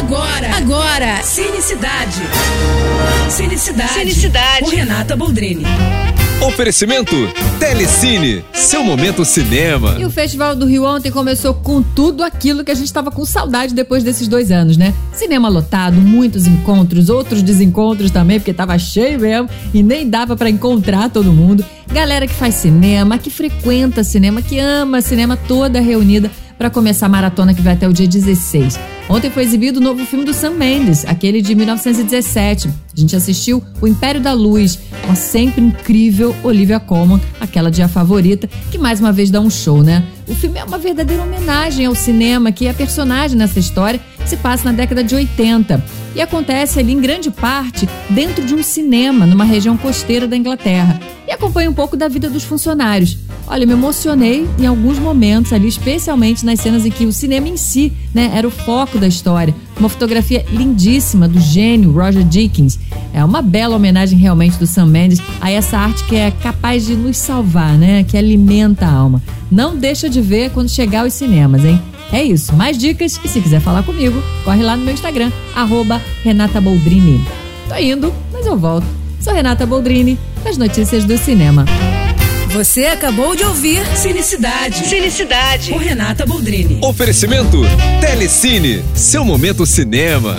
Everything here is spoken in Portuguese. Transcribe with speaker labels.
Speaker 1: Agora, agora, Cinecidade. Cinecidade. Cinecidade. Com Renata Boldrini.
Speaker 2: Oferecimento Telecine, seu momento cinema.
Speaker 3: E o Festival do Rio ontem começou com tudo aquilo que a gente estava com saudade depois desses dois anos, né? Cinema lotado, muitos encontros, outros desencontros também, porque tava cheio mesmo e nem dava para encontrar todo mundo. Galera que faz cinema, que frequenta cinema, que ama cinema, toda reunida para começar a maratona que vai até o dia 16. Ontem foi exibido o novo filme do Sam Mendes, aquele de 1917. A gente assistiu O Império da Luz, com a sempre incrível Olivia Colman, aquela de A Favorita, que mais uma vez dá um show, né? O filme é uma verdadeira homenagem ao cinema, que a personagem nessa história se passa na década de 80 e acontece ali em grande parte dentro de um cinema numa região costeira da Inglaterra. E acompanha um pouco da vida dos funcionários. Olha, me emocionei em alguns momentos ali, especialmente nas cenas em que o cinema em si, né, era o foco da história. Uma fotografia lindíssima do gênio Roger Dickens. É uma bela homenagem realmente do Sam Mendes a essa arte que é capaz de nos salvar, né, que alimenta a alma. Não deixa de ver quando chegar aos cinemas, hein? É isso, mais dicas e se quiser falar comigo, corre lá no meu Instagram, arroba Renata Boldrini. Tô indo, mas eu volto. Sou Renata Boldrini, as notícias do cinema.
Speaker 1: Você acabou de ouvir Cinecidade. Cinecidade. Com Renata Boldrini.
Speaker 2: Oferecimento Telecine, seu momento cinema.